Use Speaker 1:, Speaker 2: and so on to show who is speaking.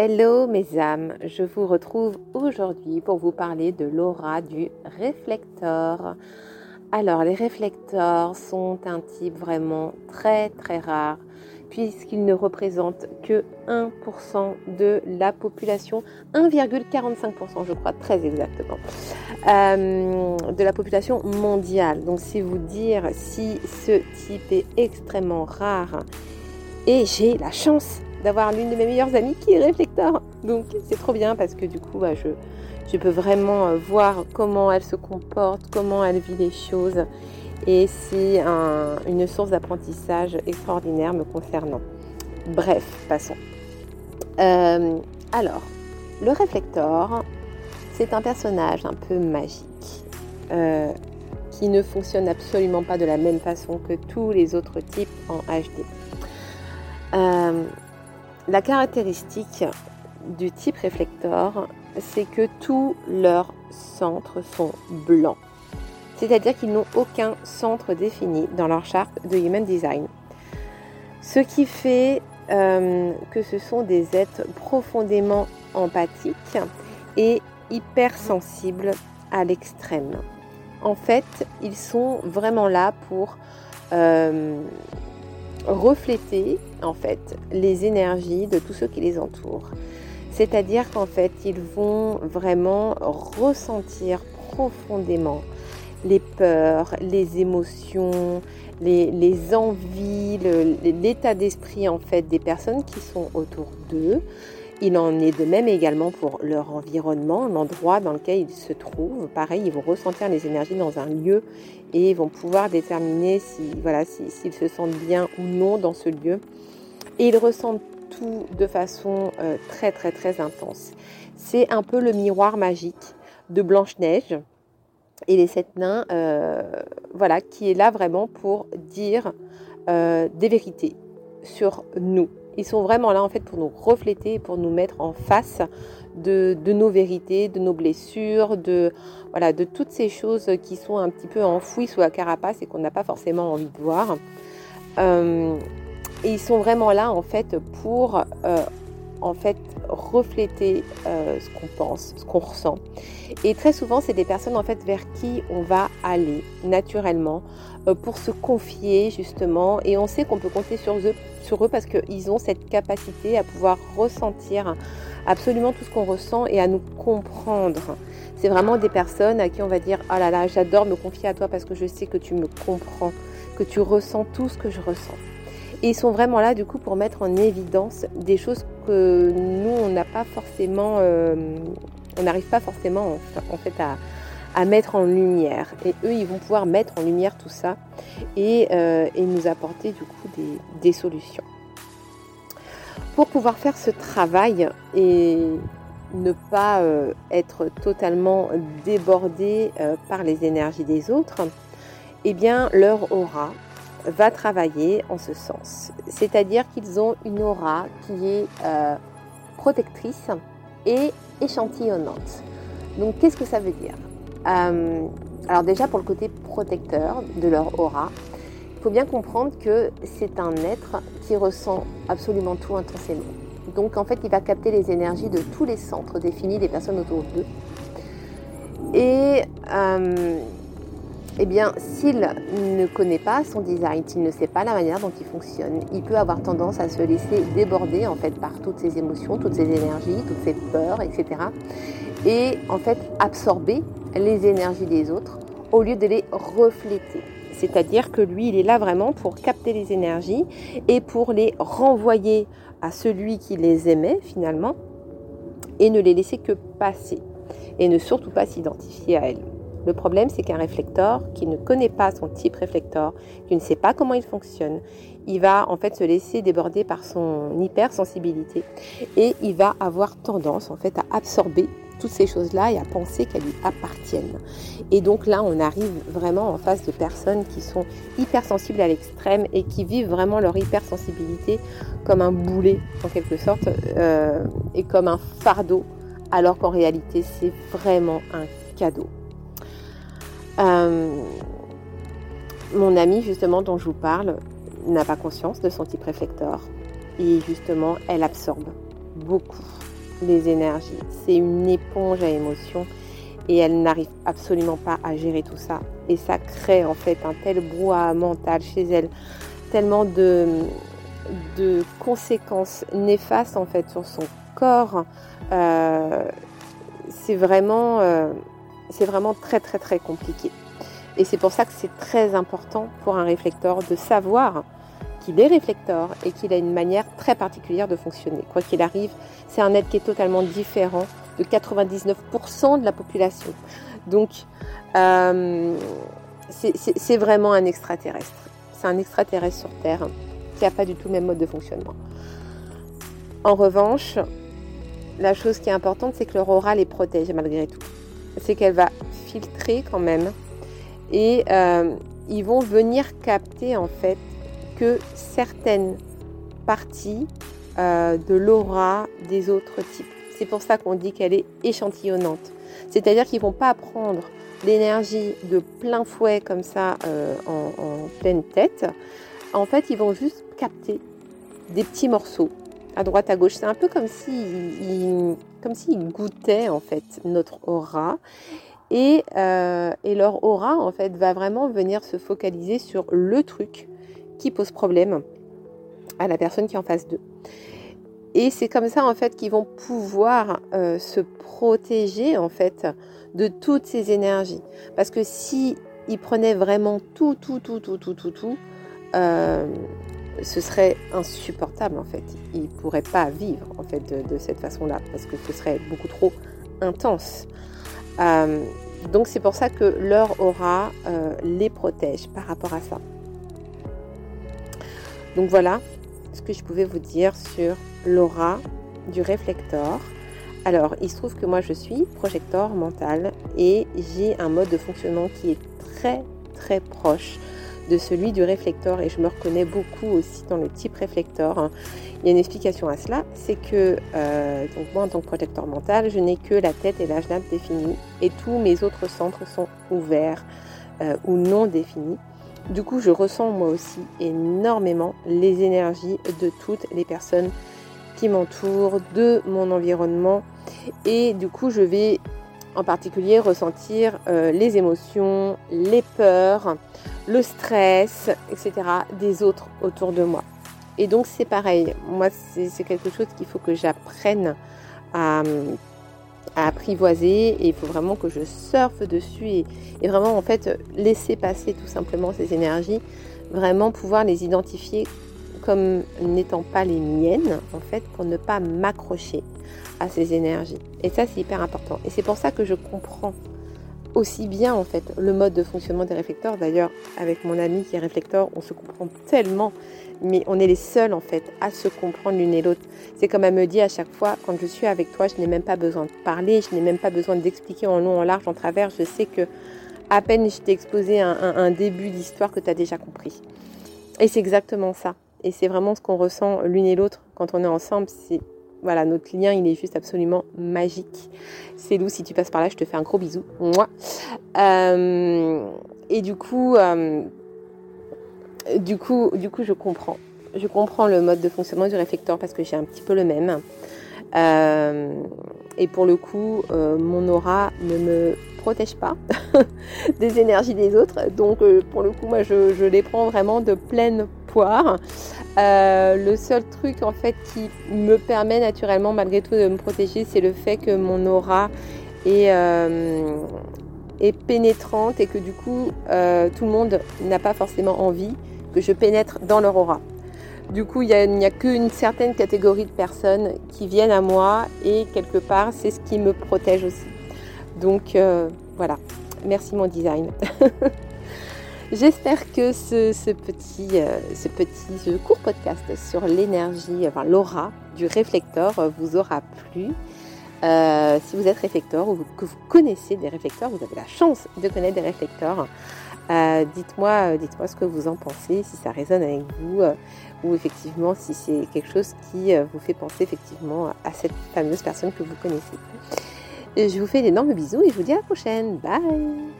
Speaker 1: Hello mes âmes, je vous retrouve aujourd'hui pour vous parler de l'aura du réflecteur. Alors les réflecteurs sont un type vraiment très très rare puisqu'ils ne représentent que 1% de la population, 1,45% je crois très exactement, euh, de la population mondiale. Donc c'est vous dire si ce type est extrêmement rare et j'ai la chance d'avoir l'une de mes meilleures amies qui est réflecteur. Donc c'est trop bien parce que du coup bah, je, peux vraiment euh, voir comment elle se comporte, comment elle vit les choses. Et c'est une source d'apprentissage extraordinaire me concernant. Bref, passons. Euh, alors, le réflecteur, c'est un personnage un peu magique euh, qui ne fonctionne absolument pas de la même façon que tous les autres types en HD. La caractéristique du type réflecteur, c'est que tous leurs centres sont blancs. C'est-à-dire qu'ils n'ont aucun centre défini dans leur charte de Human Design. Ce qui fait euh, que ce sont des êtres profondément empathiques et hypersensibles à l'extrême. En fait, ils sont vraiment là pour euh, refléter en fait les énergies de tous ceux qui les entourent. C'est-à-dire qu'en fait, ils vont vraiment ressentir profondément les peurs, les émotions, les, envies, l'état d'esprit en fait des personnes qui sont autour d'eux. Il en est de même également pour leur environnement, l'endroit dans lequel ils se trouvent. Pareil, ils vont ressentir les énergies dans un lieu et vont pouvoir déterminer si voilà s'ils se sentent bien ou non dans ce lieu. Et ils ressentent tout de façon euh, très très très intense. C'est un peu le miroir magique de Blanche Neige et les sept nains, euh, voilà, qui est là vraiment pour dire euh, des vérités sur nous, ils sont vraiment là en fait pour nous refléter pour nous mettre en face de, nos vérités, de nos blessures, de, voilà, de toutes ces choses qui sont un petit peu enfouies sous la carapace et qu'on n'a pas forcément envie de voir. Euh, et ils sont vraiment là en fait pour euh, en fait refléter euh, ce qu'on pense, ce qu'on ressent. Et très souvent, c'est des personnes en fait vers qui on va aller naturellement pour se confier justement. Et on sait qu'on peut compter sur eux sur eux parce qu'ils ont cette capacité à pouvoir ressentir absolument tout ce qu'on ressent et à nous comprendre. C'est vraiment des personnes à qui on va dire Oh là là, j'adore me confier à toi parce que je sais que tu me comprends, que tu ressens tout ce que je ressens. Et ils sont vraiment là du coup pour mettre en évidence des choses que nous on n'a pas forcément, euh, on n'arrive pas forcément en fait à, mettre en lumière. Et eux, ils vont pouvoir mettre en lumière tout ça et, euh, nous apporter du coup des, solutions. Pour pouvoir faire ce travail et ne pas euh, être totalement débordé par les énergies des autres, eh bien leur aura va travailler en ce sens. C'est-à-dire qu'ils ont une aura qui est protectrice et échantillonnante. Donc qu'est-ce que ça veut dire? Euh, alors déjà pour le côté protecteur de leur aura, il faut bien comprendre que c'est un être qui ressent absolument tout intensément. Donc en fait, il va capter les énergies de tous les centres définis des personnes autour d'eux. Et euh, eh bien, s'il ne connaît pas son design, s'il ne sait pas la manière dont il fonctionne, il peut avoir tendance à se laisser déborder en fait par toutes ses émotions, toutes ses énergies, toutes ses peurs, etc. Et en fait absorber les énergies des autres au lieu de les refléter. C'est-à-dire que lui, il est là vraiment pour capter les énergies et pour les renvoyer à celui qui les aimait finalement et ne les laisser que passer et ne surtout pas s'identifier à elle. Le problème, c'est qu'un réflecteur qui ne connaît pas son type réflecteur, qui ne sait pas comment il fonctionne, il va en fait se laisser déborder par son hypersensibilité et il va avoir tendance en fait à absorber toutes ces choses-là et à penser qu'elles lui appartiennent. Et donc là, on arrive vraiment en face de personnes qui sont hypersensibles à l'extrême et qui vivent vraiment leur hypersensibilité comme un boulet en quelque sorte euh, et comme un fardeau, alors qu'en réalité, c'est vraiment un cadeau. Euh, mon amie justement dont je vous parle n'a pas conscience de son type réflecteur et justement elle absorbe beaucoup les énergies. C'est une éponge à émotions et elle n'arrive absolument pas à gérer tout ça. Et ça crée en fait un tel brouhaha mental chez elle, tellement de, de conséquences néfastes en fait sur son corps. Euh, c'est vraiment, euh, c'est vraiment très très très compliqué. Et c'est pour ça que c'est très important pour un réflecteur de savoir qu'il est réflecteur et qu'il a une manière très particulière de fonctionner. Quoi qu'il arrive, c'est un être qui est totalement différent de 99% de la population. Donc, euh, c'est vraiment un extraterrestre. C'est un extraterrestre sur Terre qui n'a pas du tout le même mode de fonctionnement. En revanche, la chose qui est importante, c'est que leur aura les protège malgré tout. C'est qu'elle va filtrer quand même et euh, ils vont venir capter en fait que certaines parties euh, de l'aura des autres types. C'est pour ça qu'on dit qu'elle est échantillonnante. C'est-à-dire qu'ils vont pas prendre l'énergie de plein fouet comme ça euh, en, pleine tête. En fait, ils vont juste capter des petits morceaux à droite, à gauche. C'est un peu comme s'ils comme goûtaient en fait notre aura. Et, euh, et, leur aura en fait va vraiment venir se focaliser sur le truc qui pose problème à la personne qui est en face d'eux. Et c'est comme ça en fait qu'ils vont pouvoir euh, se protéger en fait de toutes ces énergies. Parce que si prenaient vraiment tout, tout, tout, tout, tout, tout, tout, euh, ce serait insupportable en fait. Ils ne pourraient pas vivre en fait de, cette façon-là parce que ce serait beaucoup trop intense. Euh, donc c'est pour ça que leur aura les protège par rapport à ça. Donc voilà ce que je pouvais vous dire sur l'aura du réflecteur. Alors, il se trouve que moi je suis projecteur mental et j'ai un mode de fonctionnement qui est très très proche de celui du réflecteur et je me reconnais beaucoup aussi dans le type réflecteur. Il y a une explication à cela, c'est que euh, donc moi en tant que projecteur mental, je n'ai que la tête et l'âge nappe définis et tous mes autres centres sont ouverts euh, ou non définis. Du coup, je ressens moi aussi énormément les énergies de toutes les personnes qui m'entourent, de mon environnement. Et du coup, je vais en particulier ressentir euh, les émotions, les peurs, le stress, etc. des autres autour de moi. Et donc c'est pareil, moi c'est quelque chose qu'il faut que j'apprenne à, apprivoiser et il faut vraiment que je surfe dessus et, et, vraiment en fait laisser passer tout simplement ces énergies, vraiment pouvoir les identifier comme n'étant pas les miennes en fait pour ne pas m'accrocher à ces énergies. Et ça c'est hyper important. Et c'est pour ça que je comprends aussi bien en fait le mode de fonctionnement des réflecteurs. D'ailleurs, avec mon ami qui est réflecteur, on se comprend tellement, mais on est les seuls en fait à se comprendre l'une et l'autre. C'est comme elle me dit à chaque fois, quand je suis avec toi, je n'ai même pas besoin de parler, je n'ai même pas besoin d'expliquer en long, en large, en travers. Je sais que à peine je t'ai exposé un, un début d'histoire que tu as déjà compris. Et c'est exactement ça. Et c'est vraiment ce qu'on ressent l'une et l'autre quand on est ensemble. C'est voilà, notre lien, il est juste absolument magique. C'est Lou, si tu passes par là, je te fais un gros bisou. Moi. Euh, et du coup, euh, du coup, du coup, je comprends. Je comprends le mode de fonctionnement du réflecteur parce que j'ai un petit peu le même. Euh, et pour le coup, mon aura ne me protège pas des énergies des autres. Donc, pour le coup, moi, je, je les prends vraiment de pleine poire. Euh, le seul truc en fait qui me permet naturellement malgré tout de me protéger, c'est le fait que mon aura est, euh, pénétrante et que du coup euh, tout le monde n'a pas forcément envie que je pénètre dans leur aura. Du coup, il n'y a qu'une certaine catégorie de personnes qui viennent à moi et quelque part, c'est ce qui me protège aussi. Donc voilà, merci mon design. J'espère que ce, petit, euh, ce petit court podcast sur l'énergie, enfin l'aura du réflecteur euh, vous aura plu. Euh, si vous êtes réflecteur ou que vous connaissez des réflecteurs, vous avez la chance de connaître des réflecteurs. dites-moi, dites-moi ce que vous en pensez, si ça résonne avec vous, ou effectivement si c'est quelque chose qui vous fait penser effectivement à cette fameuse personne que vous connaissez. Je vous fais d'énormes bisous et je vous dis à la prochaine. Bye